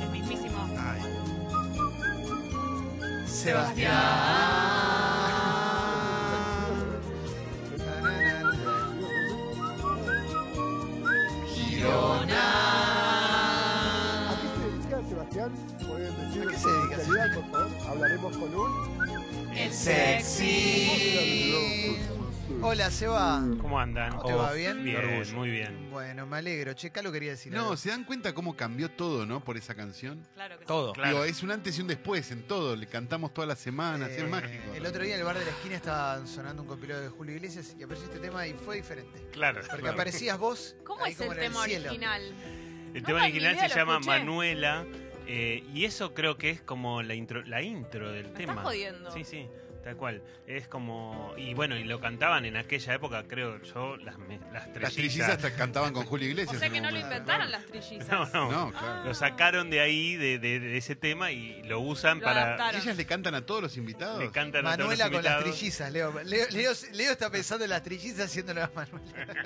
El mismísimo. Ay. ¿A qué se dedica Sebastián? ¿Pueden decir ¿A qué se dedica, especialidad, por favor? Hablaremos con un... El Sexy. Hola, Seba. ¿Cómo andan? ¿Cómo te va, bien? Bien, Orgullo. muy bien. Bueno, me alegro. Che, Calo quería decir No, algo. ¿se dan cuenta cómo cambió todo, no? Por esa canción. Claro que sí. Todo. Claro. Digo, es un antes y un después en todo. Le cantamos todas las semanas, Eh, es mágico. El otro día en el bar de la esquina estaba sonando un compilado de Julio Iglesias y apareció este tema y fue diferente. Claro. Porque Claro. aparecías vos. ¿Cómo ahí es como el en tema cielo. original? El No tema tengo ni original idea, se lo llama escuché. Manuela eh, y eso creo que es como la intro, la intro del Me tema. estás jodiendo. Sí, sí, tal cual. Es como y bueno y lo cantaban en aquella época creo yo las me- las Las trillizas. trillizas hasta cantaban con Julio O Iglesias. sea en que un no lo momento. inventaron las trillizas. No, no. No, claro. Lo sacaron de ahí de, de- de ese tema y lo usan Lo para adaptaron. ¿Ellas le cantan a todos los invitados? le cantan a todos Manuela los con las invitados. trillizas, Leo. Leo, Leo. Leo está pensando en las trillizas haciéndolo a Manuela.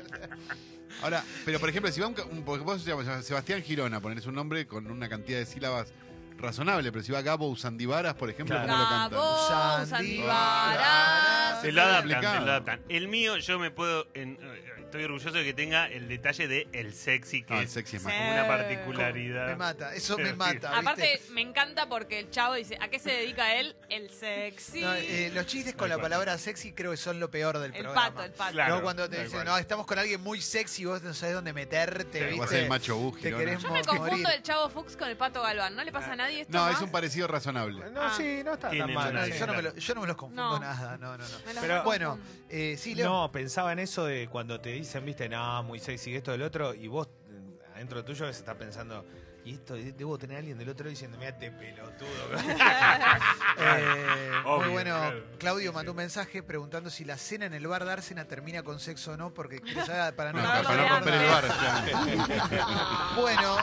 Ahora, pero por ejemplo, si va un, ca- un- porque vos se llama Sebastián Girona, poner un nombre con una cantidad de sílabas razonable, pero si va Gabo Usandivaras, por ejemplo, Claro. ¿cómo lo cantan? Gabo, Sandivaras. Se lo adaptan, se lo adaptan. El mío, yo me puedo. en- estoy orgulloso de que tenga el detalle de el sexy, que No, el es sexy es Sí. una particularidad. Me mata, eso me Pero sí. mata. ¿viste? Aparte, me encanta porque el chavo dice, ¿a qué se dedica él? El sexy. No, eh, los chistes con la palabra sexy creo que son lo peor del el programa. pato, el pato. Claro. no, cuando te dicen, no, estamos con alguien muy sexy, vos no sabés dónde meterte, Vos ¿viste? el macho bus, Te Girona. querés Yo me confundo morir. el chavo Fuchs con el pato Galván. ¿No le pasa a nadie esto No, más? es un parecido razonable. No, Ah. sí, no está tan mal. Sí. yo, no me lo- yo no me los confundo No. nada, no, no, no. Pero- Bueno, eh, sí, Leo. No, pensaba en eso de cuando te dicen, viste, no, muy sexy esto del otro, y vos eh, adentro tuyo se está pensando, y esto de- debo tener a alguien del otro diciendo, mira, te pelotudo. Eh, muy bueno, claro. Claudio mandó un mensaje preguntando si la cena en el bar Dársena termina con sexo o no, porque saber para no, No, No, para no no, romper el bar. claro. Bueno,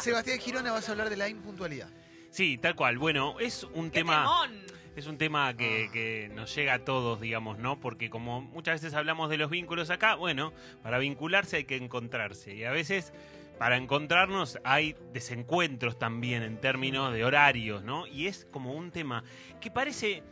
Sebastián Girona vas a hablar de la impuntualidad. Sí, tal cual. Bueno, es un ¡Qué tema. temón! Es un tema que, que nos llega a todos, digamos, ¿no? Porque como muchas veces hablamos de los vínculos acá, bueno, para vincularse hay que encontrarse. Y a veces, para encontrarnos, hay desencuentros también en términos de horarios, ¿no? Y es como un tema que parece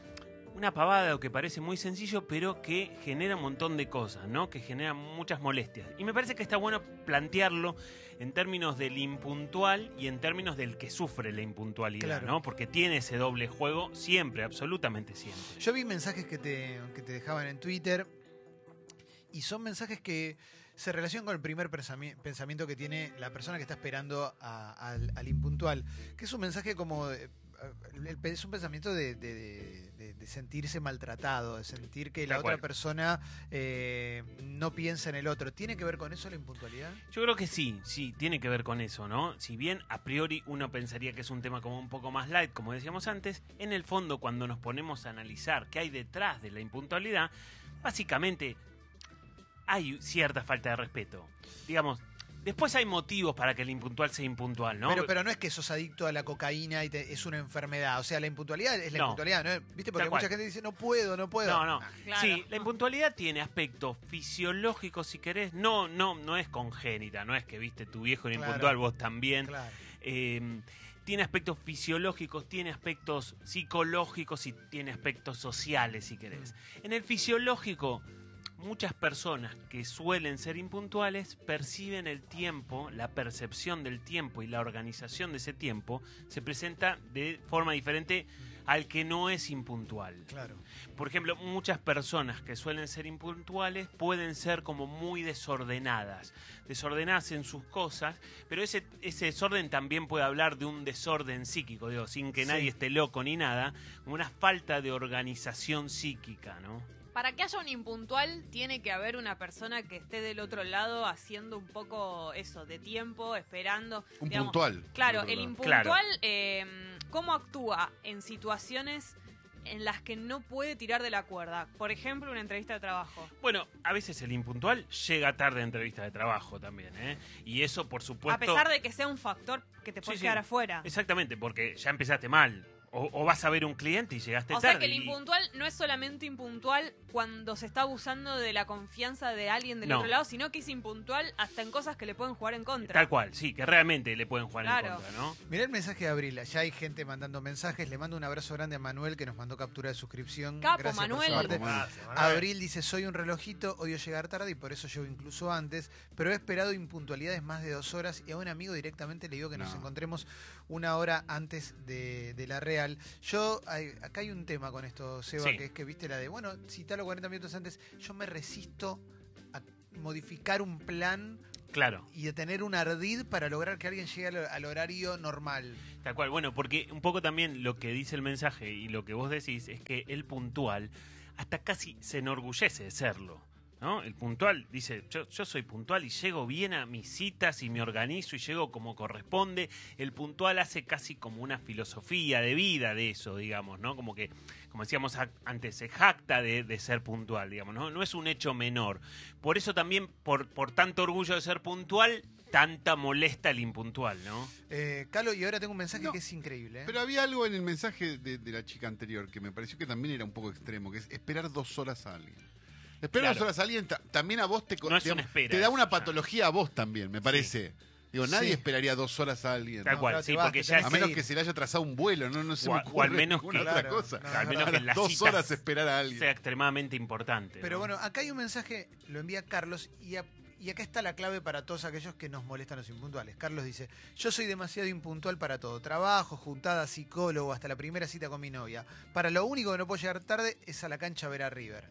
una pavada o que parece muy sencillo, pero que genera un montón de cosas, ¿no? Que genera muchas molestias. Y me parece que está bueno plantearlo en términos del impuntual y en términos del que sufre la impuntualidad, Claro. ¿no? Porque tiene ese doble juego siempre, absolutamente siempre. Yo vi mensajes que te, que te dejaban en Twitter y son mensajes que se relacionan con el primer pensami- pensamiento que tiene la persona que está esperando a- al, al impuntual, que es un mensaje como... de- es un pensamiento de, de- de- de- de sentirse maltratado, de sentir que la otra persona eh, no piensa en el otro. ¿Tiene que ver con eso la impuntualidad? Yo creo que sí, sí, tiene que ver con eso, ¿no? Si bien a priori uno pensaría que es un tema como un poco más light, como decíamos antes, en el fondo cuando nos ponemos a analizar qué hay detrás de la impuntualidad, básicamente hay cierta falta de respeto. Digamos, después hay motivos para que el impuntual sea impuntual, ¿no? Pero, pero no es que sos adicto a la cocaína y te- es una enfermedad. O sea, la impuntualidad es la No. impuntualidad, ¿no? ¿Viste? Porque Tal mucha cual. gente dice, no puedo, no puedo. No, no. Claro. Sí, la impuntualidad tiene aspectos fisiológicos, si querés. No, no, no es congénita, no es que viste tu viejo era Claro. impuntual, vos también. Claro. Eh, tiene aspectos fisiológicos, tiene aspectos psicológicos y tiene aspectos sociales, si querés. En el fisiológico, muchas personas que suelen ser impuntuales perciben el tiempo, la percepción del tiempo y la organización de ese tiempo se presenta de forma diferente al que no es impuntual. Claro. Por ejemplo, muchas personas que suelen ser impuntuales pueden ser como muy desordenadas, desordenadas en sus cosas, pero ese, ese desorden también puede hablar de un desorden psíquico, digo, sin que Sí. nadie esté loco ni nada, como una falta de organización psíquica, ¿no? Para que haya un impuntual, tiene que haber una persona que esté del otro lado haciendo un poco eso, de tiempo, esperando. Un digamos. puntual. Claro, el impuntual, Claro. eh, ¿cómo actúa en situaciones en las que no puede tirar de la cuerda? Por ejemplo, una entrevista de trabajo. Bueno, a veces el impuntual llega tarde a entrevistas de trabajo también, ¿eh? Y eso, por supuesto... A pesar de que sea un factor que te puede sí. quedar afuera. Exactamente, porque ya empezaste mal. O, o vas a ver un cliente y llegaste O tarde. sea que el y- impuntual no es solamente impuntual cuando se está abusando de la confianza de alguien del No. otro lado, sino que es impuntual hasta en cosas que le pueden jugar en contra. Tal cual, sí, que realmente le pueden jugar Claro. en contra, ¿no? Mirá el mensaje de Abril. Ya hay gente mandando mensajes. Le mando un abrazo grande a Manuel que nos mandó captura de suscripción. Capo, Gracias por Manuel. Gracias, Manuel. Abril dice, soy un relojito, odio llegar tarde y por eso llego incluso antes, pero he esperado impuntualidades más de dos horas y a un amigo directamente le digo que nos No. encontremos una hora antes de, de la Real. Yo, hay- acá hay un tema con esto, Seba, Sí. que es que viste la de, bueno, citalo 40 minutos antes, yo me resisto a modificar un plan Claro. y a tener un ardid para lograr que alguien llegue al, al horario normal. Tal cual, bueno, porque un poco también lo que dice el mensaje y lo que vos decís es que el puntual hasta casi se enorgullece de serlo. ¿No? El puntual dice, yo, yo soy puntual y llego bien a mis citas y me organizo y llego como corresponde. El puntual hace casi como una filosofía de vida de eso, digamos, ¿no? Como que, como decíamos antes, se jacta de, de ser puntual, digamos, ¿no? No es un hecho menor. Por eso también, por, por tanto orgullo de ser puntual, tanta molesta el impuntual, ¿no? Eh, Calo, y ahora tengo un mensaje No, que es increíble. ¿eh? Pero había algo en el mensaje de, de la chica anterior que me pareció que también era un poco extremo, que es esperar dos horas a alguien. Esperar Claro. dos horas a alguien ta- también a vos te, No es digamos, una espera, te da una ya. patología a vos también, me parece. Digo, nadie Sí. esperaría dos horas a alguien. Tal ¿no? cual, claro, sí, vas, porque ya A menos ir. que se le haya trazado un vuelo, no, no se O me al menos que- otra Claro, cosa. no, al no, menos no. que en las dos citas horas esperar a alguien. sea extremadamente importante. Pero ¿no? bueno, acá hay un mensaje, lo envía Carlos, y, a- y acá está la clave para todos aquellos que nos molestan los impuntuales. Carlos dice, yo soy demasiado impuntual para todo. Trabajo, juntada, psicólogo, hasta la primera cita con mi novia. Para lo único que no puedo llegar tarde es a la cancha a ver a River.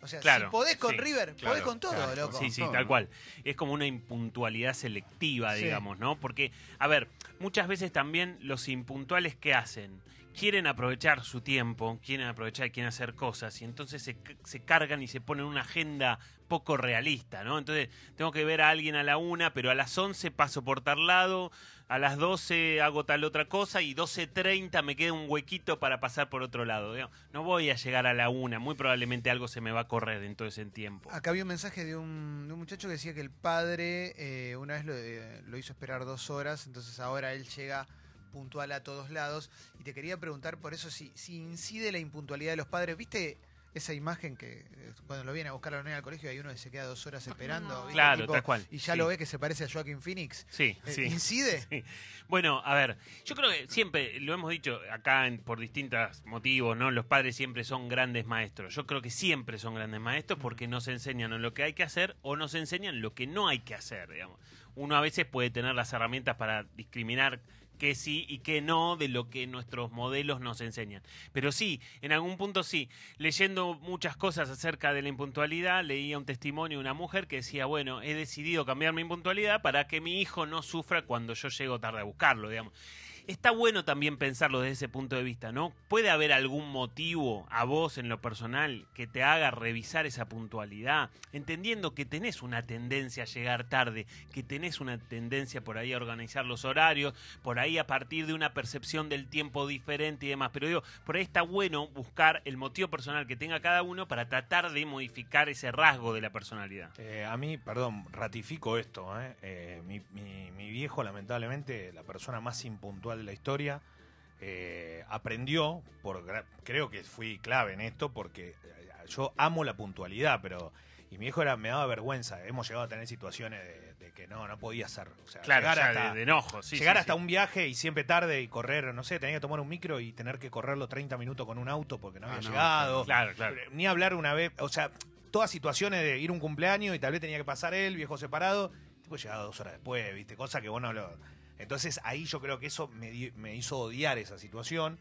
O sea, Claro, si podés con sí, River, claro, podés con todo, claro, loco. Sí, sí, tal cual. Es como una impuntualidad selectiva, Sí. digamos, ¿no? Porque, a ver, muchas veces también los impuntuales que hacen quieren aprovechar su tiempo, quieren aprovechar, quieren hacer cosas y entonces se, se cargan y se ponen una agenda poco realista, ¿no? Entonces tengo que ver a alguien a la una, pero a las 11 paso por tal lado, a las 12 hago tal otra cosa y 12.30 me queda un huequito para pasar por otro lado. No voy a llegar a la una, muy probablemente algo se me va a correr en todo ese tiempo. Acá había un mensaje de un, muchacho que decía que el padre eh, una vez lo, eh, lo hizo esperar dos horas, entonces ahora él llega puntual a todos lados. Y te quería preguntar por eso si, si incide la impuntualidad de los padres. ¿Viste esa imagen que eh, cuando lo viene a buscar a la nena al colegio hay uno que se queda dos horas esperando? No. ¿viste? Claro, Tipo, tal cual, Y ya sí. lo ve que se parece a Joaquin Phoenix. Sí, Eh, sí. ¿Incide? Sí. Bueno, a ver, yo creo que siempre, lo hemos dicho acá en- por distintos motivos, ¿no? Los padres siempre son grandes maestros. Yo creo que siempre son grandes maestros porque nos enseñan o lo que hay que hacer o nos enseñan lo que no hay que hacer, digamos. Uno a veces puede tener las herramientas para discriminar qué sí y qué no de lo que nuestros modelos nos enseñan. Pero sí, en algún punto sí. Leyendo muchas cosas acerca de la impuntualidad, leía un testimonio de una mujer que decía, bueno, he decidido cambiar mi impuntualidad para que mi hijo no sufra cuando yo llego tarde a buscarlo, digamos. Está bueno también pensarlo desde ese punto de vista, ¿no? ¿Puede haber algún motivo a vos en lo personal que te haga revisar esa puntualidad? Entendiendo que tenés una tendencia a llegar tarde, que tenés una tendencia por ahí a organizar los horarios, por ahí a partir de una percepción del tiempo diferente y demás. Pero digo, por ahí está bueno buscar el motivo personal que tenga cada uno para tratar de modificar ese rasgo de la personalidad. Eh, a mí, perdón, ratifico esto. ¿eh? Eh, mi, viejo, lamentablemente, la persona más impuntual de la historia, eh, aprendió, por, creo que fui clave en esto, porque eh, yo amo la puntualidad, pero... Y mi viejo era, me daba vergüenza. Hemos llegado a tener situaciones de, de que no, no podía ser. O sea, Claro, llegar hasta, de, de enojo. sí, llegar sí, hasta sí. un viaje y siempre tarde y correr, no sé, tenía que tomar un micro y tener que correrlo 30 minutos con un auto porque no Ah, había no, llegado. Claro, claro. Ni hablar una vez, o sea, todas situaciones de ir a un cumpleaños y tal vez tenía que pasar él, viejo separado, tipo llegaba dos horas después, viste, cosa que vos no lo... Entonces ahí yo creo que eso me, me hizo odiar esa situación,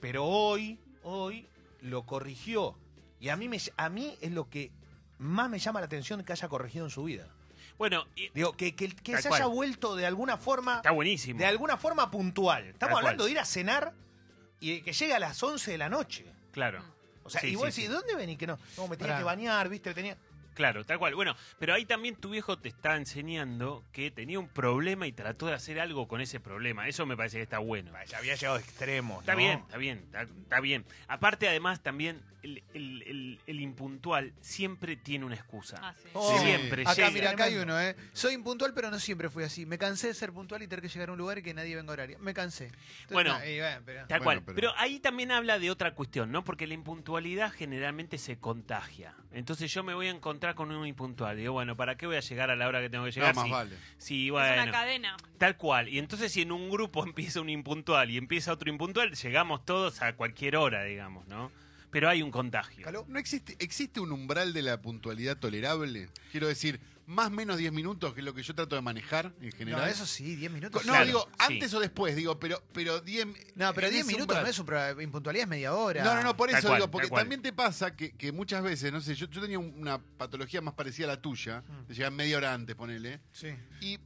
pero hoy, hoy lo corrigió. Y a mí, me, a mí es lo que más me llama la atención que haya corregido en su vida. Bueno, y- Digo, que, que, se cual. haya vuelto de alguna forma está buenísimo. de alguna forma puntual. Estamos Tal cual. hablando de ir a cenar y que llegue a las 11 de la noche. Claro. O sea, Sí, y vos sí, decís, sí. ¿de dónde venís? Que no, no me tenía que bañar, ¿viste? Tenía... Claro, tal cual. Bueno, pero ahí también tu viejo te está enseñando que tenía un problema y trató de hacer algo con ese problema. Eso me parece que está bueno. Ya había llegado a extremos. Está ¿no? bien, está bien, está, está bien. Aparte, además, también el, el- el- el impuntual siempre tiene una excusa. Ah, sí. Oh, Siempre Acá, llega. mira, acá hay uno, ¿eh? Soy impuntual, pero no siempre fui así. Me cansé de ser puntual y tener que llegar a un lugar y que nadie venga a horario. Me cansé. Entonces, Bueno. nah, y bueno, pero- Tal Bueno, cual. pero- Pero... ahí también habla de otra cuestión, ¿no? Porque la impuntualidad generalmente se contagia. Entonces yo me voy a encontrar con un impuntual. Digo, bueno, ¿para qué voy a llegar a la hora que tengo que No, llegar? más si, vale. si, Es bueno, una cadena. tal cual. Y entonces si en un grupo empieza un impuntual y empieza otro impuntual, llegamos todos a cualquier hora, digamos, ¿no? Pero hay un contagio. ¿Caló? ¿No existe, existe un umbral de la puntualidad tolerable? Quiero decir, más o menos 10 minutos, que es lo que yo trato de manejar en general. No, eso sí, 10 minutos. No, Claro, digo, sí. antes o después, digo, pero, pero 10 No, pero en 10 ese minutos umbral. no es un pro- impuntualidad, es media hora. No, no, no, por Tal eso cual, digo, porque también te pasa que, que muchas veces, no sé, yo, yo tenía una patología más parecida a la tuya, de llegar media hora antes, ponele, Sí. y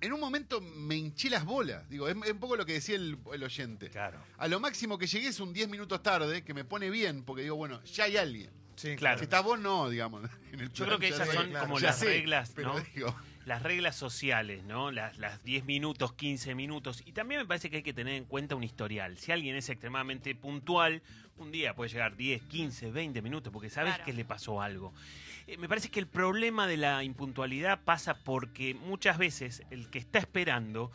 en un momento me hinché las bolas. Digo, es, es un poco lo que decía el, el oyente. Claro. A lo máximo que llegué es un 10 minutos tarde, que me pone bien, porque digo, bueno, ya hay alguien. Sí, Claro. Si estás vos, no, digamos. En el Yo creo que esas son claro. como ya las sé, reglas, pero ¿no? digo, las reglas sociales, ¿no? Las, las 10 minutos, 15 minutos. Y también me parece que hay que tener en cuenta un historial. Si alguien es extremadamente puntual, un día puede llegar 10, 15, 20 minutos, porque sabes Claro. que le pasó algo. Eh, me parece que el problema de la impuntualidad pasa porque muchas veces el que está esperando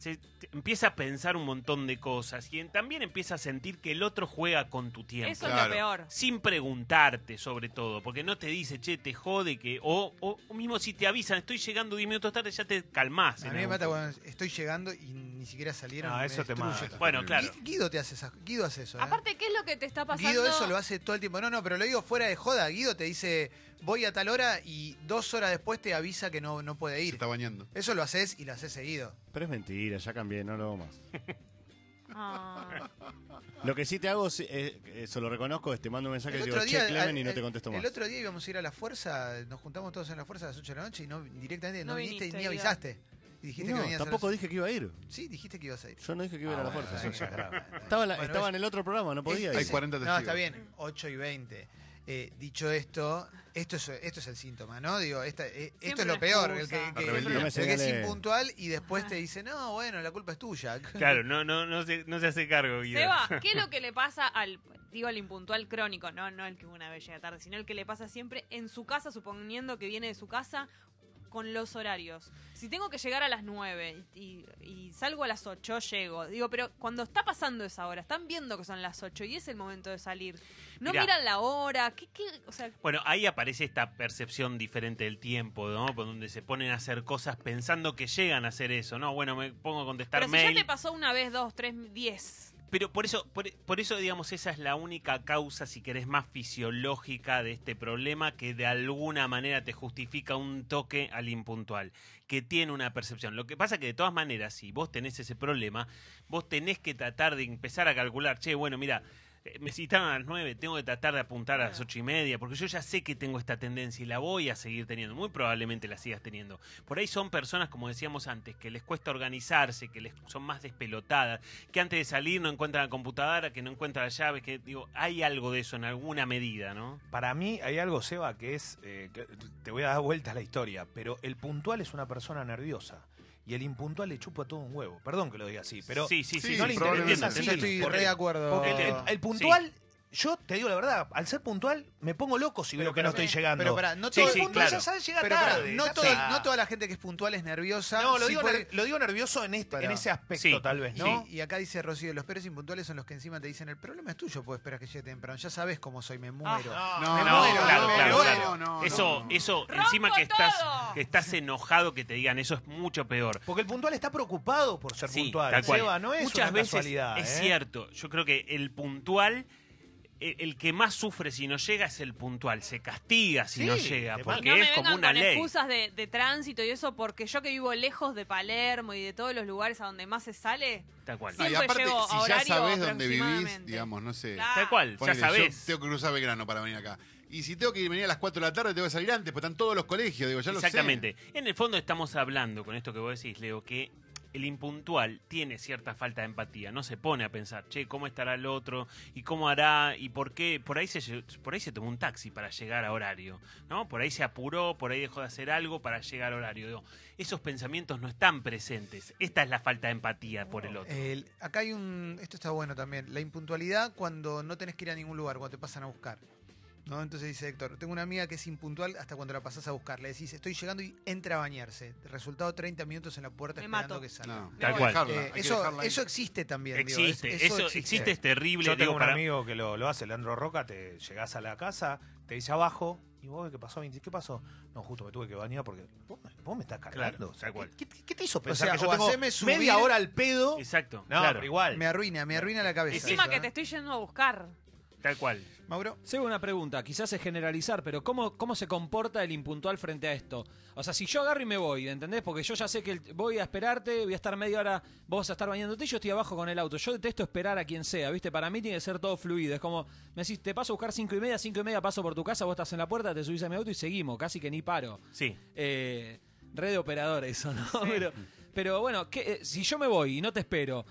se te- empieza a pensar un montón de cosas y también empieza a sentir que el otro juega con tu tiempo Eso es lo peor. sin preguntarte sobre todo, porque no te dice, che, te jode que, o, o, o mismo si te avisan, estoy llegando 10 minutos tarde, ya te calmás. A mí me mata cuando estoy llegando y ni siquiera salieron. No, me eso te mata. Bueno, claro. Gui- Guido te hace esas, Guido hace eso. ¿eh? Aparte, ¿qué es lo que te está pasando? Guido eso lo hace todo el tiempo. No, no, pero lo digo fuera de joda. Guido te dice, voy a tal hora y dos horas después te avisa que no, no puede se ir. está bañando. Eso lo haces y lo haces seguido. Pero es mentira, ya cambié, no lo hago más. Ah. Lo que sí te hago, sí, eh, eso lo reconozco, es te mando un mensaje y El te otro digo, día, che, Clemen, y no el- te contesto más. El otro día íbamos a ir a la fuerza, nos juntamos todos en la fuerza a las 8 de la noche y no directamente no, No viniste, viniste, ni avisaste. Y dijiste no, que venías a tampoco dije que iba a ir. Sí, dijiste que ibas a ir. Yo no dije que iba a ir a la fuerza. bueno, sí. Estaba, en la- Bueno, estaba es- en el otro programa, no podía Hay ir. 40 No, testigos. está bien, 8 y 20. Eh, dicho esto, esto es, esto es el síntoma, ¿no? Digo, esta- eh, esto es lo peor, el que, el es impuntual y después te dice, no, bueno, la culpa es tuya. Claro, no, no, no, se, no se hace cargo, Guido. Seba, ¿qué es lo que le pasa al, digo, al impuntual crónico? No, no el que una vez llega tarde, sino el que le pasa siempre en su casa, suponiendo que viene de su casa con los horarios. Si tengo que llegar a las 9 y, y salgo a las 8, llego. Digo, pero cuando está pasando esa hora, están viendo que son las 8 y es el momento de salir. No Mirá. miran la hora, ¿qué, qué? O sea, Bueno, ahí aparece esta percepción diferente del tiempo, ¿no? Por donde se ponen a hacer cosas pensando que llegan a hacer eso, ¿no? Bueno, me pongo a contestar pero si mail. ya te pasó una vez, dos, tres, diez. Pero por eso, por, por eso, digamos, esa es la única causa, si querés, más fisiológica de este problema que de alguna manera te justifica un toque al impuntual, que tiene una percepción. Lo que pasa que de todas maneras, si vos tenés ese problema, vos tenés que tratar de empezar a calcular, che, bueno, mira, me citaron a las 9, tengo que tratar de apuntar a las ocho y media, porque yo ya sé que tengo esta tendencia y la voy a seguir teniendo. Muy probablemente la sigas teniendo. Por ahí son personas, como decíamos antes, que les cuesta organizarse, que les son más despelotadas, que antes de salir no encuentran la computadora, que no encuentran las llaves, que digo, hay algo de eso en alguna medida, ¿no? Para mí hay algo, Seba, que es. eh, que te voy a dar vuelta a la historia, pero el puntual es una persona nerviosa. Y el impuntual le chupa todo un huevo. Perdón que lo diga así, pero. sí, sí, sí, sí, no le interesa Sí, así. estoy re de acuerdo. Porque el, el- el puntual, yo te digo la verdad, al ser puntual me pongo loco si Pero, veo que no estoy llegando. Pero pará, no Sí, todo, sí, el puntual claro. ya sabe llegar pero pará, tarde. no, ya todo- está. no toda la gente que es puntual es nerviosa. No, lo, Sí digo, puede- ner- lo digo nervioso en, este, en ese aspecto, Sí, tal vez, ¿no? Sí, y acá dice Rocío, los peores impuntuales son los que encima te dicen, el problema es tuyo, pues esperas que llegue temprano. Ya sabes cómo soy, me muero. no, No, me No, muero, claro, me claro, muero. claro. no, no, eso, no. eso, ¡Rompo encima que estás, todo! que estás enojado que te digan eso es mucho peor. Porque el puntual está preocupado por ser Sí, puntual. tal cual. Seba, no es Muchas una veces es ¿eh? cierto. Yo creo que el puntual, el, el que más sufre si no llega es el puntual. Se castiga si Sí, no llega, porque no me es como vengan una con ley. excusas de, de tránsito y eso, porque yo que vivo lejos de Palermo y de todos los lugares a donde más se sale, Tal cual. No, y Siempre aparte, llego a si ya sabés dónde vivís, digamos, no sé. Tal cual, Ponele, ya yo sabés. tengo que cruzar Belgrano para venir acá. Y si tengo que venir a las 4 de la tarde, tengo que salir antes, pues están todos los colegios, digo, ya lo sé. Exactamente. En el fondo estamos hablando, con esto que vos decís, Leo, que el impuntual tiene cierta falta de empatía, no se pone a pensar, che, ¿cómo estará el otro? ¿Y cómo hará? ¿Y por qué? Por ahí se, por ahí se tomó un taxi para llegar a horario, ¿no? Por ahí se apuró, por ahí dejó de hacer algo para llegar a horario. Esos pensamientos no están presentes. Esta es la falta de empatía por el otro. Acá hay un. Esto está bueno también. La impuntualidad cuando no tenés que ir a ningún lugar, cuando te pasan a buscar. ¿No? Entonces dice Héctor: Tengo una amiga que es impuntual hasta cuando la pasás a buscar. Le decís, estoy llegando y entra a bañarse. Resultado: 30 minutos en la puerta Me esperando mato. que salga. No, Tal cual. dejarla, Eh, hay que eso, existe también. digo, Existe, es- eso, existe, es terrible. Yo digo, tengo un para- amigo que lo, lo hace, Leandro Roca, te llegás a la casa, te dice abajo, y vos, ¿qué pasó? ¿Qué pasó? No, justo me tuve que bañar porque vos, me- vos me estás cargando. Claro, O tal cual. ¿qué, qué- qué te hizo pensar sea, que yo o tengo subir- media hora al pedo? Exacto, No, claro, pero igual. Me arruina, me arruina la cabeza. Encima eso, que ¿eh? te estoy yendo a buscar. Tal cual. Mauro. Seba, una pregunta, quizás es generalizar, pero ¿cómo, ¿cómo se comporta el impuntual frente a esto? O sea, si yo agarro y me voy, ¿entendés? Porque yo ya sé que el- voy a esperarte, voy a estar media hora, vos vas a estar bañándote y yo estoy abajo con el auto. Yo detesto esperar a quien sea, ¿viste? Para mí tiene que ser todo fluido. Es como, me decís, te paso a buscar cinco y media, cinco y media paso por tu casa, vos estás en la puerta, te subís a mi auto y seguimos, casi que ni paro. Sí. Eh, red de operador eso, ¿no? Pero, pero bueno, ¿qué, eh, si yo me voy y no te espero,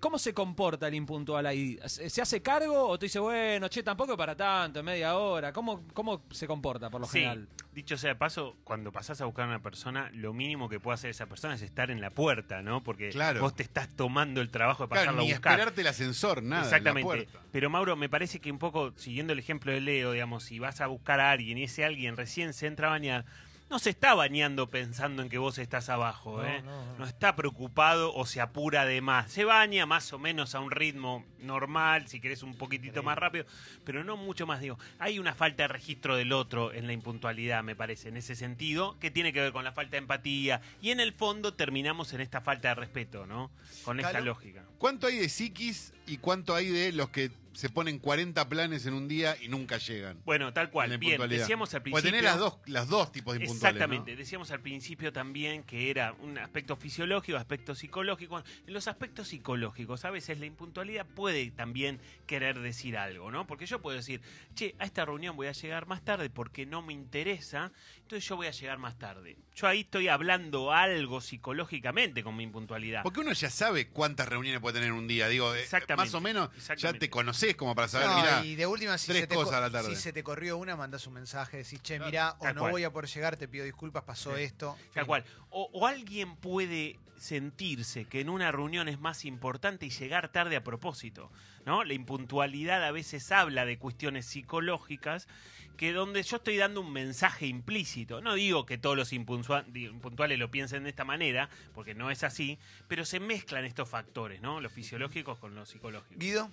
¿cómo se comporta el impuntual ahí? ¿Se hace cargo o te dice, bueno, che, tampoco para tanto, media hora? ¿Cómo, cómo se comporta por lo Sí, general? dicho sea de paso, cuando pasás a buscar a una persona, lo mínimo que puede hacer esa persona es estar en la puerta, ¿no? Porque Claro. vos te estás tomando el trabajo de Claro, pasarlo ni a buscar. esperarte el ascensor, nada. en la Exactamente. puerta. Pero Mauro, me parece que un poco, siguiendo el ejemplo de Leo, digamos, si vas a buscar a alguien y ese alguien recién se entra a bañar, no se está bañando pensando en que vos estás abajo, No, ¿eh? no, no. No está preocupado o se apura de más. Se baña más o menos a un ritmo normal, si querés un poquitito más rápido, pero no mucho más. Digo, hay una falta de registro del otro en la impuntualidad, me parece, en ese sentido, que tiene que ver con la falta de empatía. Y en el fondo terminamos en esta falta de respeto, ¿no? Con esta Calo. lógica. ¿Cuánto hay de psiquis y cuánto hay de los que se ponen 40 planes en un día y nunca llegan? Bueno, tal cual. Bien, impuntualidad? decíamos al principio. tenés las dos, las dos tipos de impuntuales. Exactamente, ¿no? decíamos al principio también que era un aspecto fisiológico, aspecto psicológico. En los aspectos psicológicos, a veces la impuntualidad puede también querer decir algo, ¿no? Porque yo puedo decir, che, a esta reunión voy a llegar más tarde porque no me interesa, entonces yo voy a llegar más tarde. Yo ahí estoy hablando algo psicológicamente con mi impuntualidad. Porque uno ya sabe cuántas reuniones puede tener en un día. Digo, eh, Exactamente, más o menos ya te conocés como para saber, No, mirá, y de última, si, tres se te, cosas co- a la tarde. si se te corrió una, mandás un mensaje, decís, che, Claro, mirá, o tal no cual. voy a poder llegar, te pido disculpas, pasó esto. Tal Fin. cual. O, o alguien puede sentirse que en una reunión es más importante y llegar tarde a propósito, ¿no? La impuntualidad a veces habla de cuestiones psicológicas que donde yo estoy dando un mensaje implícito. No digo que todos los impuntuales lo piensen de esta manera, porque no es así, pero se mezclan estos factores, ¿no? Los fisiológicos con los psicológicos. Guido,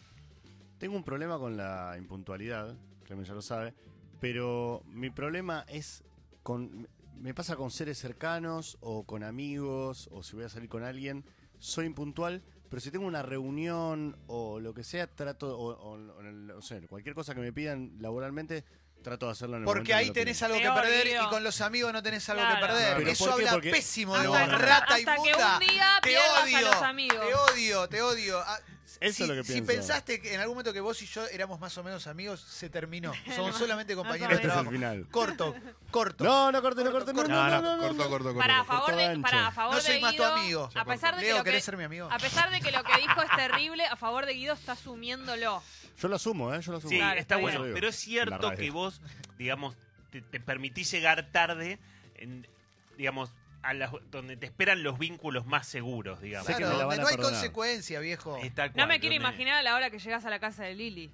Tengo un problema con la impuntualidad, Clemen ya lo sabe, pero mi problema es con. Me pasa con seres cercanos o con amigos o si voy a salir con alguien, soy impuntual, pero si tengo una reunión o lo que sea, trato, o, o- o cualquier cosa que me pidan laboralmente, trato de hacerlo en el porque ahí tenés algo que perder Guido. y con los amigos no tenés algo Claro. que perder. Pero Eso ¿por qué? habla Porque- pésimo de vos, que- rata hasta que inmunda. un día te pierdas odio, a los amigos. te odio, te odio. Ah, Eso si, es lo que si pienso. pensaste que en algún momento que vos y yo éramos más o menos amigos, se terminó. Somos solamente compañeros de Este es menos. el trabajo. final. Corto, corto. No, no corte, no corte, no, corto, no, no, no, no, no, Corto, corto, corto. Para a corto. favor de, para a favor No soy de más tu Guido, amigo. a pesar de que Leo, lo ¿querés que, ser mi amigo? a pesar de que lo que dijo es terrible, a favor de Guido está asumiéndolo. Yo lo asumo, ¿eh? Yo lo asumo. Sí, Claro, está bueno, pero es La cierto que vos, digamos, te, te permitís llegar tarde, en, digamos, a las, donde te esperan los vínculos más seguros, digamos. Que la donde no hay perdonar. consecuencia, viejo. No me quiero imaginar a la hora que llegas a la casa de Lili.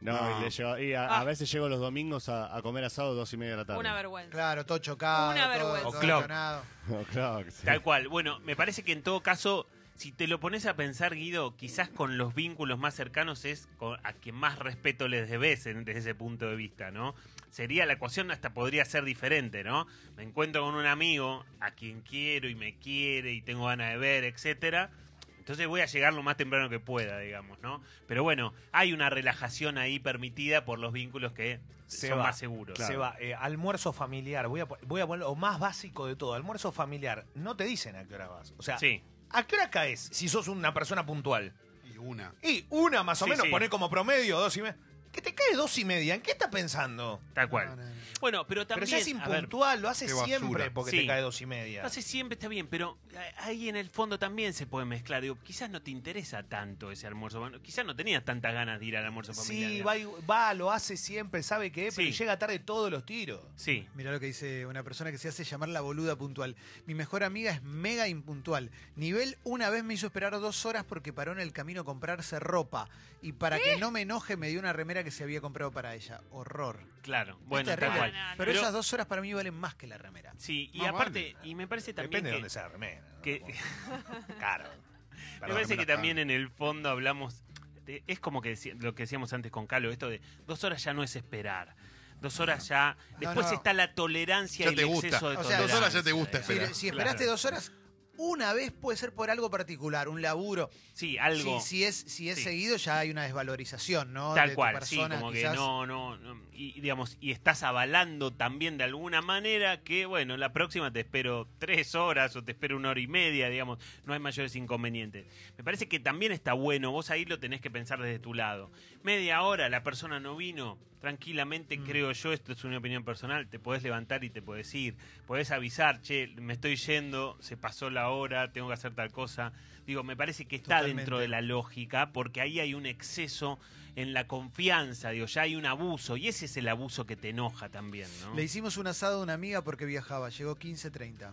No, No. Y, le llevo- y a, a Ah. veces llego los domingos a, a comer asado dos y media de la tarde. Una vergüenza. Claro, todo chocado. Una todo- vergüenza. todo O clock. sí. Tal cual. Bueno, me parece que en todo caso, si te lo pones a pensar, Guido, quizás con los vínculos más cercanos es con- a quien más respeto les debes desde ese punto de vista, ¿no? Sería la ecuación hasta podría ser diferente, ¿no? Me encuentro con un amigo a quien quiero y me quiere y tengo ganas de ver, etcétera. Entonces voy a llegar lo más temprano que pueda, digamos, ¿no? Pero bueno, hay una relajación ahí permitida por los vínculos que Se son va. más seguros. Claro. Seba, eh, almuerzo familiar, voy a, voy a poner lo más básico de todo, almuerzo familiar, no te dicen a qué hora vas. O sea, Sí. ¿A qué hora caes si sos una persona puntual? Y una. Y una más o Sí, menos, sí. poné como promedio, dos y media. Que te cae dos y media, ¿en qué estás pensando? Tal cual. No, no, no. Bueno, pero Pero también. ya es a ver, impuntual, lo hace qué basura. siempre porque Sí. te cae dos y media. No sé, siempre está bien, pero ahí en el fondo también se puede mezclar. Digo, quizás no te interesa tanto ese almuerzo. Bueno, quizás no tenías tantas ganas de ir al almuerzo familiar. Sí, digamos. va, y- va, lo hace siempre, sabe que es, pero Sí. llega tarde todos los tiros. Sí, Mirá lo que dice una persona que se hace llamar la boluda puntual. Mi mejor amiga es mega impuntual. Nivel una vez me hizo esperar dos horas porque paró en el camino a comprarse ropa. Y para que no me enoje me dio una remera que se había comprado para ella. Horror. claro. Bueno, tal cual. No. Pero, esas dos horas para mí valen más que la remera. Sí, y Más aparte, y me parece también Depende de que, dónde sea la remera. ¿no? que- Claro. me parece que también en el fondo hablamos, de- es como que deci- lo que decíamos antes con Calo, esto de dos horas ya no es esperar. Dos horas ya. Después no. está la tolerancia Ya y te el gusta. exceso de O sea, Dos horas ya te tolerancia, gusta digamos. Si, esperar. si esperaste Claro. dos horas, una vez puede ser por algo particular, un laburo. Sí, algo. Si, si es, si es Sí. seguido, ya hay una desvalorización, ¿no? de Tal tu cual, sí, como quizás. que no, no, no, y digamos, y estás avalando también de alguna manera que, bueno, la próxima te espero tres horas o te espero una hora y media, digamos, no hay mayores inconvenientes. Me parece que también está bueno, vos ahí lo tenés que pensar desde tu lado. Media hora, la persona no vino, tranquilamente, Mm. creo yo, esto es una opinión personal, te podés levantar y te podés ir, podés avisar, che, me estoy yendo, se pasó la hora, tengo que hacer tal cosa. Digo, me parece que está Totalmente. dentro de la lógica, porque ahí hay un exceso en la confianza, digo, ya hay un abuso, y ese es el abuso que te enoja también, ¿no? Le hicimos un asado a una amiga porque viajaba, llegó 15.30.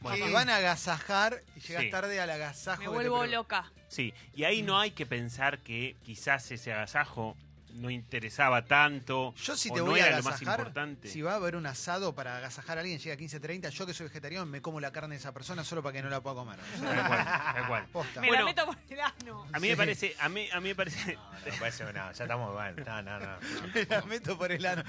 Bueno, Te van a agasajar y llegas Sí. tarde al agasajo. Me vuelvo loca. Sí, y ahí no hay que pensar que quizás ese agasajo no interesaba tanto, Yo si o te no voy a era lo más agasajar, importante. si va a haber un asado para agasajar a alguien, llega a 15.30, yo que soy vegetariano me como la carne de esa persona solo para que no la pueda comer. Tal cual, tal cual. posta. Me Bueno. la meto por el ano. A mí me parece, a mí, a mí me parece, No, no, parece, no, ya estamos bueno. No, no, no. Me la meto por el ano.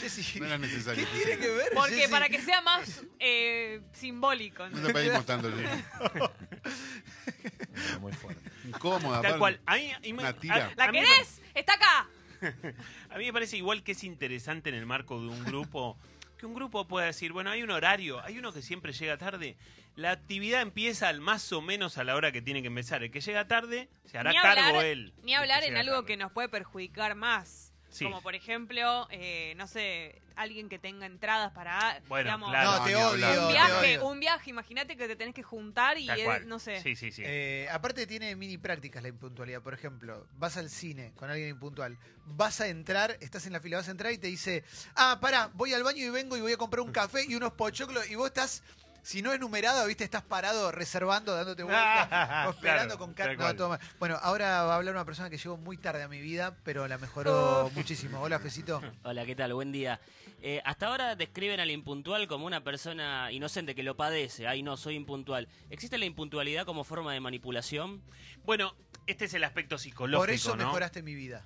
Jessy, No era necesario. ¿qué tiene que ver? Porque Jessy? para que sea más eh, simbólico. ¿no? No te pedimos tanto. Jessy. No, Muy fuerte. Incómoda. tal cual. A mí, y me- Una tira. a- ¿La a mí me querés? ¡Está acá! A mí me parece igual que es interesante en el marco de un grupo que un grupo pueda decir, bueno, hay un horario, hay uno que siempre llega tarde. La actividad empieza al más o menos a la hora que tiene que empezar. El que llega tarde se hará Ni cargo hablar, él. ni hablar en algo tarde. que nos puede perjudicar más. Sí. Como por ejemplo, eh, no sé, alguien que tenga entradas para, Bueno, digamos, claro. No, te odio. un te viaje, odio. un viaje, imagínate que te tenés que juntar y cual. no sé. Sí, sí, sí. Eh, aparte tiene mini prácticas la impuntualidad. Por ejemplo, vas al cine con alguien impuntual, vas a entrar, estás en la fila, vas a entrar y te dice, ah, pará, voy al baño y vengo y voy a comprar un café y unos pochoclos y vos estás... Si no es numerado, viste, estás parado, reservando, dándote vueltas, o esperando Claro, con cual. No. Bueno, ahora va a hablar una persona que llegó muy tarde a mi vida, pero la mejoró muchísimo. Hola, Fecito. Hola, ¿qué tal? Buen día. Eh, hasta ahora describen al impuntual como una persona inocente que lo padece. Ay, no, soy impuntual. ¿Existe la impuntualidad como forma de manipulación? Bueno, este es el aspecto psicológico, Por eso ¿no? mejoraste mi vida.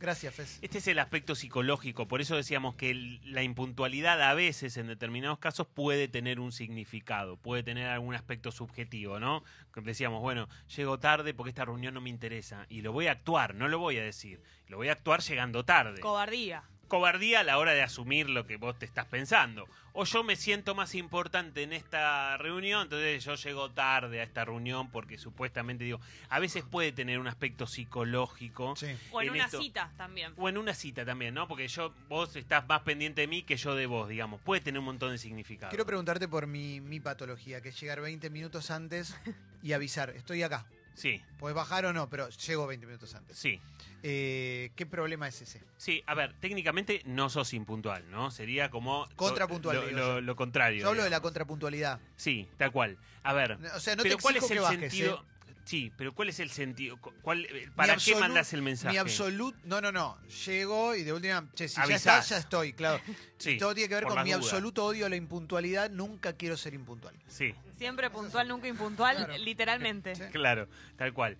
Gracias, Fez. Este es el aspecto psicológico, por eso decíamos que el- la impuntualidad a veces, en determinados casos, puede tener un significado, puede tener algún aspecto subjetivo, ¿no? Decíamos, bueno, llego tarde porque esta reunión no me interesa y lo voy a actuar, no lo voy a decir, lo voy a actuar llegando tarde. Cobardía. Cobardía a la hora de asumir lo que vos te estás pensando. O yo me siento más importante en esta reunión, entonces yo llego tarde a esta reunión porque supuestamente digo, a veces puede tener un aspecto psicológico. Sí. O en, En una esto- cita también. O en una cita también, ¿no? Porque yo, vos estás más pendiente de mí que yo de vos, digamos. Puede tener un montón de significado. Quiero preguntarte por mi, mi patología, que es llegar 20 minutos antes y avisar, estoy acá. Sí, Puedes bajar o no, pero llego 20 minutos antes. sí. Eh, ¿Qué problema es ese? Sí, a ver, técnicamente no sos impuntual, ¿no? Sería como... Contrapuntual, Lo, contrario. Yo hablo de la contrapuntualidad. Sí, tal cual. A ver, O sea, no pero te ¿cuál es el bajes, sentido? ¿eh? Sí, pero ¿cuál es el sentido? Cu- ¿Cuál, eh, ¿Para qué mandas el mensaje? Mi absoluto. No, no, no. Llego y de última. Che, si ya estás, ya estoy, claro. Sí, Todo tiene que ver con mi dudas. absoluto odio a la impuntualidad. Nunca quiero ser impuntual. Sí, Siempre puntual, nunca impuntual, Claro. literalmente. Sí. claro, tal cual.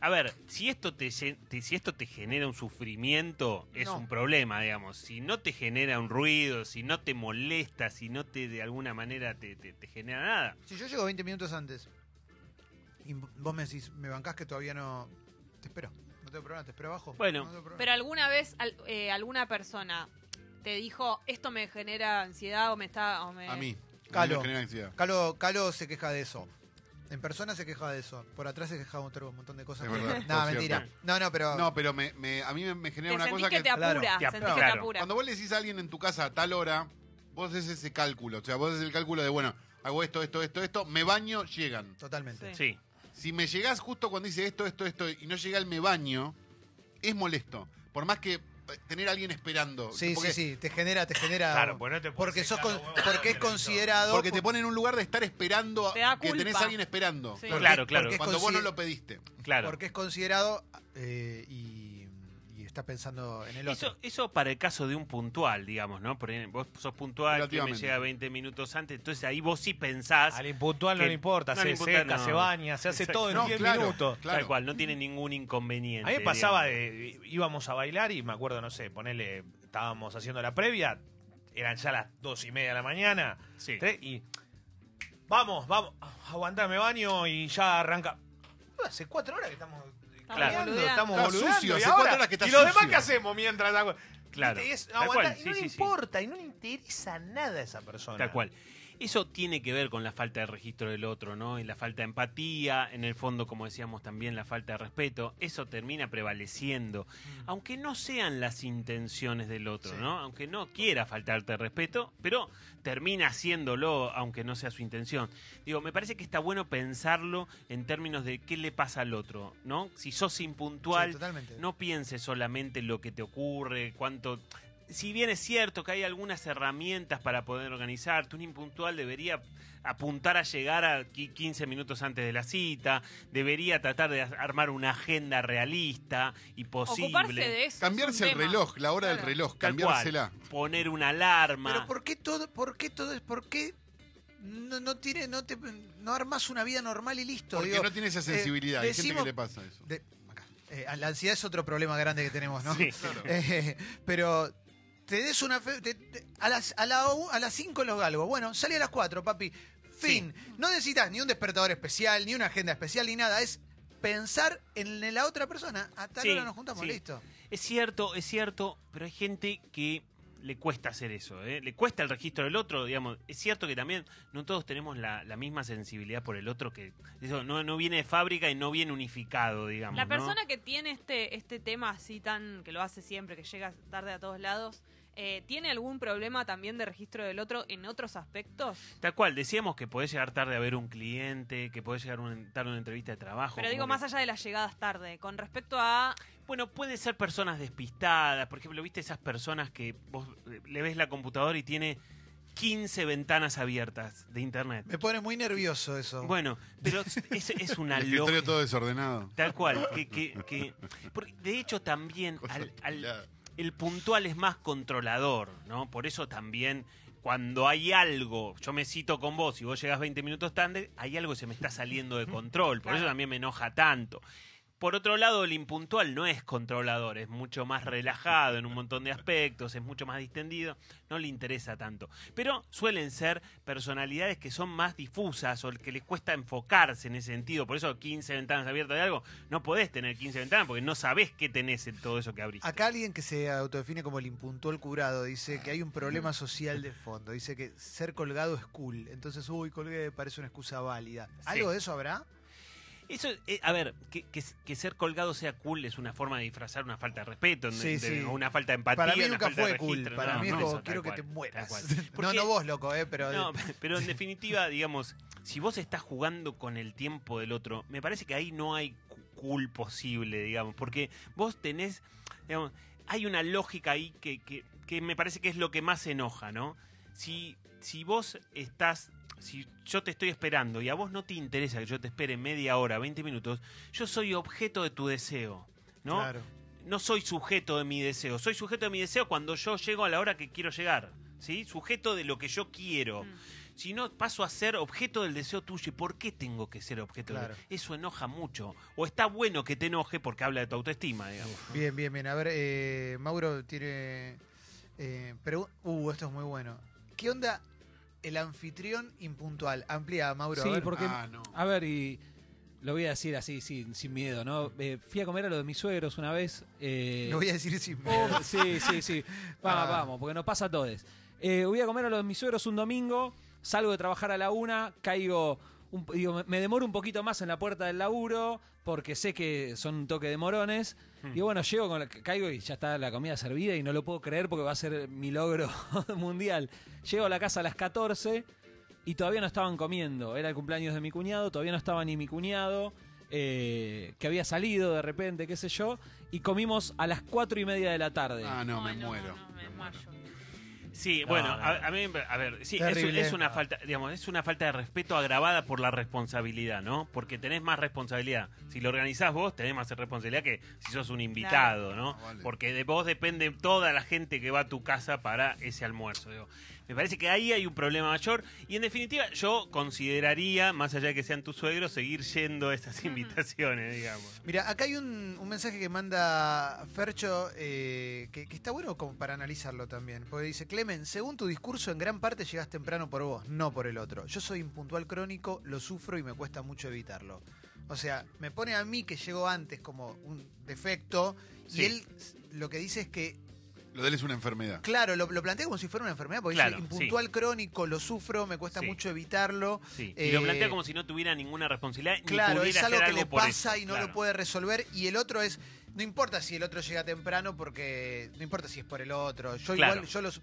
A ver, si esto te, si esto te genera un sufrimiento, es No. un problema, digamos. Si no te genera un ruido, si no te molesta, si no te de alguna manera te, te- te genera nada. Si yo llego 20 minutos antes y vos me decís, me bancás que todavía no. Te espero. No tengo problema, te espero abajo. Bueno. No. Pero alguna vez al- eh, alguna persona te dijo, esto me genera ansiedad o me está... O me... A mí. Calo. Calo, Calo se queja de eso. En persona se quejaba de eso. Por atrás se quejaba otro montón de cosas. Es que- verdad, no, mentira. cierto. No, no, pero. No, pero me, me- a mí me, me genera Te una cosa que, que... te apura, claro, te sentís que apura. te apura. Cuando vos le decís a alguien en tu casa a tal hora, vos haces ese cálculo. O sea, vos haces el cálculo de, bueno, hago esto, esto, esto, esto, me baño, llegan. Totalmente. Sí. Sí. Si me llegás justo cuando dice esto, esto, esto, y no llega el me baño, es molesto. Por más que tener a alguien esperando. Sí, porque, sí, sí. Te genera, te genera. Claro, pues no te puedes porque sos con- porque es considerado. Porque te pone en un lugar de estar esperando Te da que tenés a alguien esperando. Sí. porque- Claro, claro. Cuando vos no lo pediste. Claro. Porque es considerado eh, y está pensando en el otro. Eso, eso para el caso de un puntual, digamos, ¿no? Porque vos sos puntual, que me llega 20 minutos antes, entonces ahí vos sí pensás, Al impuntual no le importa, no se le importa, seca, no. se baña, se hace Exacto. todo en No, 10 claro. minutos. Claro. tal cual, no tiene ningún inconveniente. A mí me pasaba digamos. de. íbamos a bailar y me acuerdo, no sé, ponerle. Estábamos haciendo la previa, eran ya las dos y media de la mañana. Sí. tres, y. Vamos, vamos, aguantame baño y ya arranca. Hace cuatro horas que estamos. Claro. Boludeando. estamos Está boludeando, sucio, y hace ahora- cuatro horas que está ¿Y los demás sucio. qué hacemos mientras? Claro. Y es tal aguantar, cual, y sí, no sí, le sí. importa, y no le interesa nada a esa persona. Tal cual. Eso tiene que ver con la falta de registro del otro, ¿no? Y la falta de empatía, en el fondo, como decíamos también, la falta de respeto. Eso termina prevaleciendo. Aunque no sean las intenciones del otro, Sí. ¿no? Aunque no quiera faltarte respeto, pero termina haciéndolo, aunque no sea su intención. Digo, me parece que está bueno pensarlo en términos de qué le pasa al otro, ¿no? Si sos impuntual, Sí, no pienses solamente lo que te ocurre, cuánto... Si bien es cierto que hay algunas herramientas para poder organizarte, un impuntual debería apuntar a llegar a qui- 15 minutos antes de la cita, debería tratar de armar una agenda realista y posible. Ocuparse de eso. Cambiarse es el tema. reloj, la hora del reloj, Tal cual. cambiársela. Poner una alarma. Pero ¿por qué todo, por qué todo, por qué no, no tiene, no te, no armas una vida normal y listo? Porque Digo, no tiene esa eh, sensibilidad. Hay gente que le pasa eso. de-. Eh, la ansiedad es otro problema grande que tenemos, ¿no? Sí. Eh, pero te des una fe- te- te- a las a la a las 5 los galgos. Bueno, sale a las 4, papi. Fin. No necesitas ni un despertador especial, ni una agenda especial, ni nada. Es pensar en la otra persona. A tal Sí, hora nos juntamos, sí. listo. Es cierto, es cierto, pero hay gente que le cuesta hacer eso, ¿eh? le cuesta el registro del otro, digamos. Es cierto que también no todos tenemos la, la misma sensibilidad por el otro, que eso no, no viene de fábrica y no viene unificado, digamos. La ¿no? persona que tiene este, este tema así tan, que lo hace siempre, que llega tarde a todos lados, eh, ¿tiene algún problema también de registro del otro en otros aspectos? Tal cual, decíamos que podés llegar tarde a ver un cliente, que podés llegar un- tarde a una entrevista de trabajo. Pero digo, que- más allá de las llegadas tarde, con respecto a... Bueno, puede ser personas despistadas. Por ejemplo, ¿viste esas personas que vos le ves la computadora y tiene 15 ventanas abiertas de internet? Me pone muy nervioso eso. Bueno, pero es, es una lógica. todo desordenado. Tal cual. Que, que, que- porque de hecho, también Cosas al-. El puntual es más controlador, ¿no? Por eso también. Cuando hay algo, yo me cito con vos y vos llegas 20 minutos tarde, hay algo que se me está saliendo de control. Por eso también me enoja tanto. Por otro lado, el impuntual no es controlador, es mucho más relajado en un montón de aspectos, es mucho más distendido, no le interesa tanto. Pero suelen ser personalidades que son más difusas o que les cuesta enfocarse en ese sentido. Por eso 15 ventanas abiertas de algo, no podés tener 15 ventanas porque no sabés qué tenés en todo eso que abriste. Acá alguien que se autodefine como el impuntual curado dice que hay un problema social de fondo. Dice que ser colgado es cool. Entonces, uy, colgué, parece una excusa válida. ¿Algo de eso habrá? Eso, eh, a ver, que, que- que ser colgado sea cool es una forma de disfrazar una falta de respeto, Sí, de- sí. o una falta de empatía. Para mí nunca fue cool. registro. Para No, mí es no, como, eso, tal quiero que te mueras. No, no vos, loco, eh, pero... No, pero en definitiva, digamos, si vos estás jugando con el tiempo del otro, me parece que ahí no hay cool posible, digamos, porque vos tenés, digamos, hay una lógica ahí que, que, que me parece que es lo que más enoja, ¿no? Si, si vos estás, si yo te estoy esperando y a vos no te interesa que yo te espere media hora, 20 minutos, yo soy objeto de tu deseo, ¿no? Claro. no soy sujeto de mi deseo, soy sujeto de mi deseo cuando yo llego a la hora que quiero llegar, ¿sí? Sujeto de lo que yo quiero. Mm. Si no, paso a ser objeto del deseo tuyo. ¿Y por qué tengo que ser objeto Claro. del Eso enoja mucho. O está bueno que te enoje porque habla de tu autoestima, digamos. Bien, bien, bien. A ver, eh, Mauro tiene... Eh, pregu- uh, esto es muy bueno. ¿Qué onda el anfitrión impuntual? Amplía, Mauro. a Sí, ver. porque, Ah, no. a ver, y lo voy a decir así, sin, sin miedo, ¿no? Eh, fui a comer a lo de mis suegros una vez. eh, Lo voy a decir sin Oh, sí, sí, sí. Va, Ah. Vamos, porque nos pasa a todos. Eh, voy a comer a los de mis suegros un domingo, salgo de trabajar a la una, caigo un- digo, me- demoro un poquito más en la puerta del laburo porque sé que son un toque de morones. Hmm. Y bueno, llego, con la- caigo y ya está la comida servida y no lo puedo creer porque va a ser mi logro mundial. Llego a la casa a las 14 y todavía no estaban comiendo. Era el cumpleaños de mi cuñado, todavía no estaba ni mi cuñado, eh, que había salido de repente, qué sé yo, y comimos a las 4 y media de la tarde. Ah, no, me muero. no, me desmayo. Sí, No, bueno, no, a, no. a mí, a ver, sí, es, es una falta, digamos, es una falta de respeto agravada por la responsabilidad, ¿no? Porque tenés más responsabilidad. Si lo organizás vos, tenés más responsabilidad que si sos un invitado, ¿no? Ah, vale. Porque de vos depende toda la gente que va a tu casa para ese almuerzo. digo. Me parece que ahí hay un problema mayor y en definitiva yo consideraría, más allá de que sean tus suegros, seguir yendo a estas invitaciones, digamos. Mira, acá hay un, un mensaje que manda Fercho eh, que, que está bueno como para analizarlo también. Porque dice, Clemen, según tu discurso, en gran parte llegas temprano por vos, no por el otro. Yo soy impuntual crónico, lo sufro y me cuesta mucho evitarlo. O sea, me pone a mí que llego antes como un defecto Sí. y él lo que dice es que, Lo de él es una enfermedad. claro, lo, lo plantea como si fuera una enfermedad, porque Claro, dice impuntual crónico, lo sufro, me cuesta Sí. mucho evitarlo. Sí. y lo Eh, plantea como si no tuviera ninguna responsabilidad Claro, es algo que le pasa eso, y no claro. lo puede resolver. Y el otro es, no importa si el otro llega temprano, porque no importa si es por el otro. Yo Claro. igual, yo los.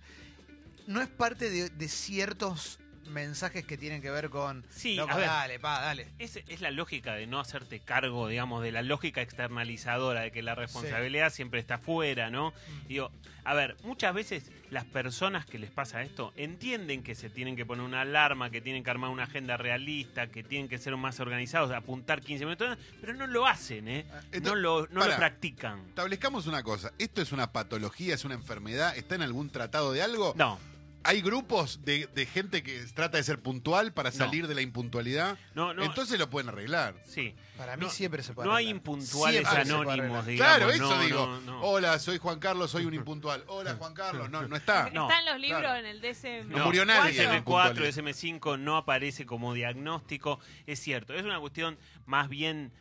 No es parte de, de ciertos mensajes que tienen que ver con. Sí, "Loco, a ver. dale, pa, dale. Es, es la lógica de no hacerte cargo, digamos, de la lógica externalizadora, de que la responsabilidad siempre está fuera, ¿no? Mm. Digo, a ver, muchas veces las personas que les pasa esto entienden que se tienen que poner una alarma, que tienen que armar una agenda realista, que tienen que ser más organizados, apuntar 15 minutos, pero no lo hacen, ¿eh? Entonces, no lo, no lo practican. Establezcamos una cosa. ¿Esto es una patología, es una enfermedad? ¿Está en algún tratado de algo? No, ¿Hay grupos de, de gente que trata de ser puntual para No. salir de la impuntualidad? no, no. Entonces lo pueden arreglar. sí. Para mí No- siempre se puede. No hay arreglar. impuntuales Siempre anónimos, digamos. claro, eso no, digo. no, no. Hola, soy Juan Carlos, soy un impuntual. Hola, Juan Carlos. No, no está. No, Está en los libros claro. en el DSM. No murió nadie. ¿Cuánto? en SM4, puntualidad. SM5 no aparece como diagnóstico, es cierto, es una cuestión más bien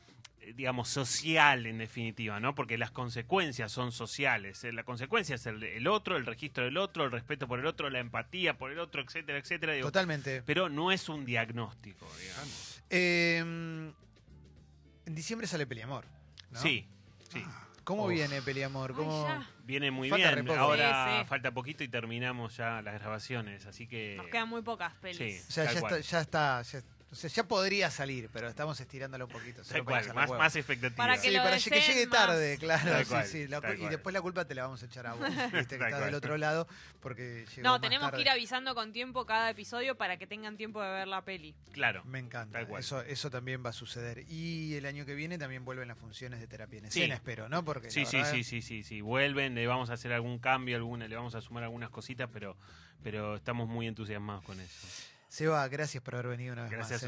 digamos social en definitiva, ¿no? Porque las consecuencias son sociales. Eh, La consecuencia es el, el otro, el registro del otro, el respeto por el otro, la empatía por el otro, etcétera, etcétera. digo, Totalmente. pero no es un diagnóstico, digamos. Eh, en diciembre sale Peliamor. ¿no? Sí, sí. ¿Cómo Uf. viene Peliamor? ¿Cómo... Viene muy Falta bien. Ahora Sí, sí. falta poquito y terminamos ya las grabaciones, así que Nos quedan muy pocas pelis. Sí. O sea, ya está, ya está, ya, sea, ya podría salir, pero estamos estirándolo un poquito. cual, más, más expectativa. Para que Sí, para que llegue más. tarde, claro. Tal sí, cual, sí, la tal cul- y cual. después la culpa te la vamos a echar a vos, viste, que estás del otro lado, porque llegó No, más tenemos tarde. que ir avisando con tiempo cada episodio para que tengan tiempo de ver la peli. Claro. Me encanta. Tal cual. Eso, eso también va a suceder. Y el año que viene también vuelven las funciones de terapia en Sí. escena, espero, ¿no? Porque Sí, sí, sí, sí, sí, sí. Vuelven, le vamos a hacer algún cambio, alguna, le vamos a sumar algunas cositas, pero, pero estamos muy entusiasmados con eso. Seba, gracias por haber venido una vez Gracias más.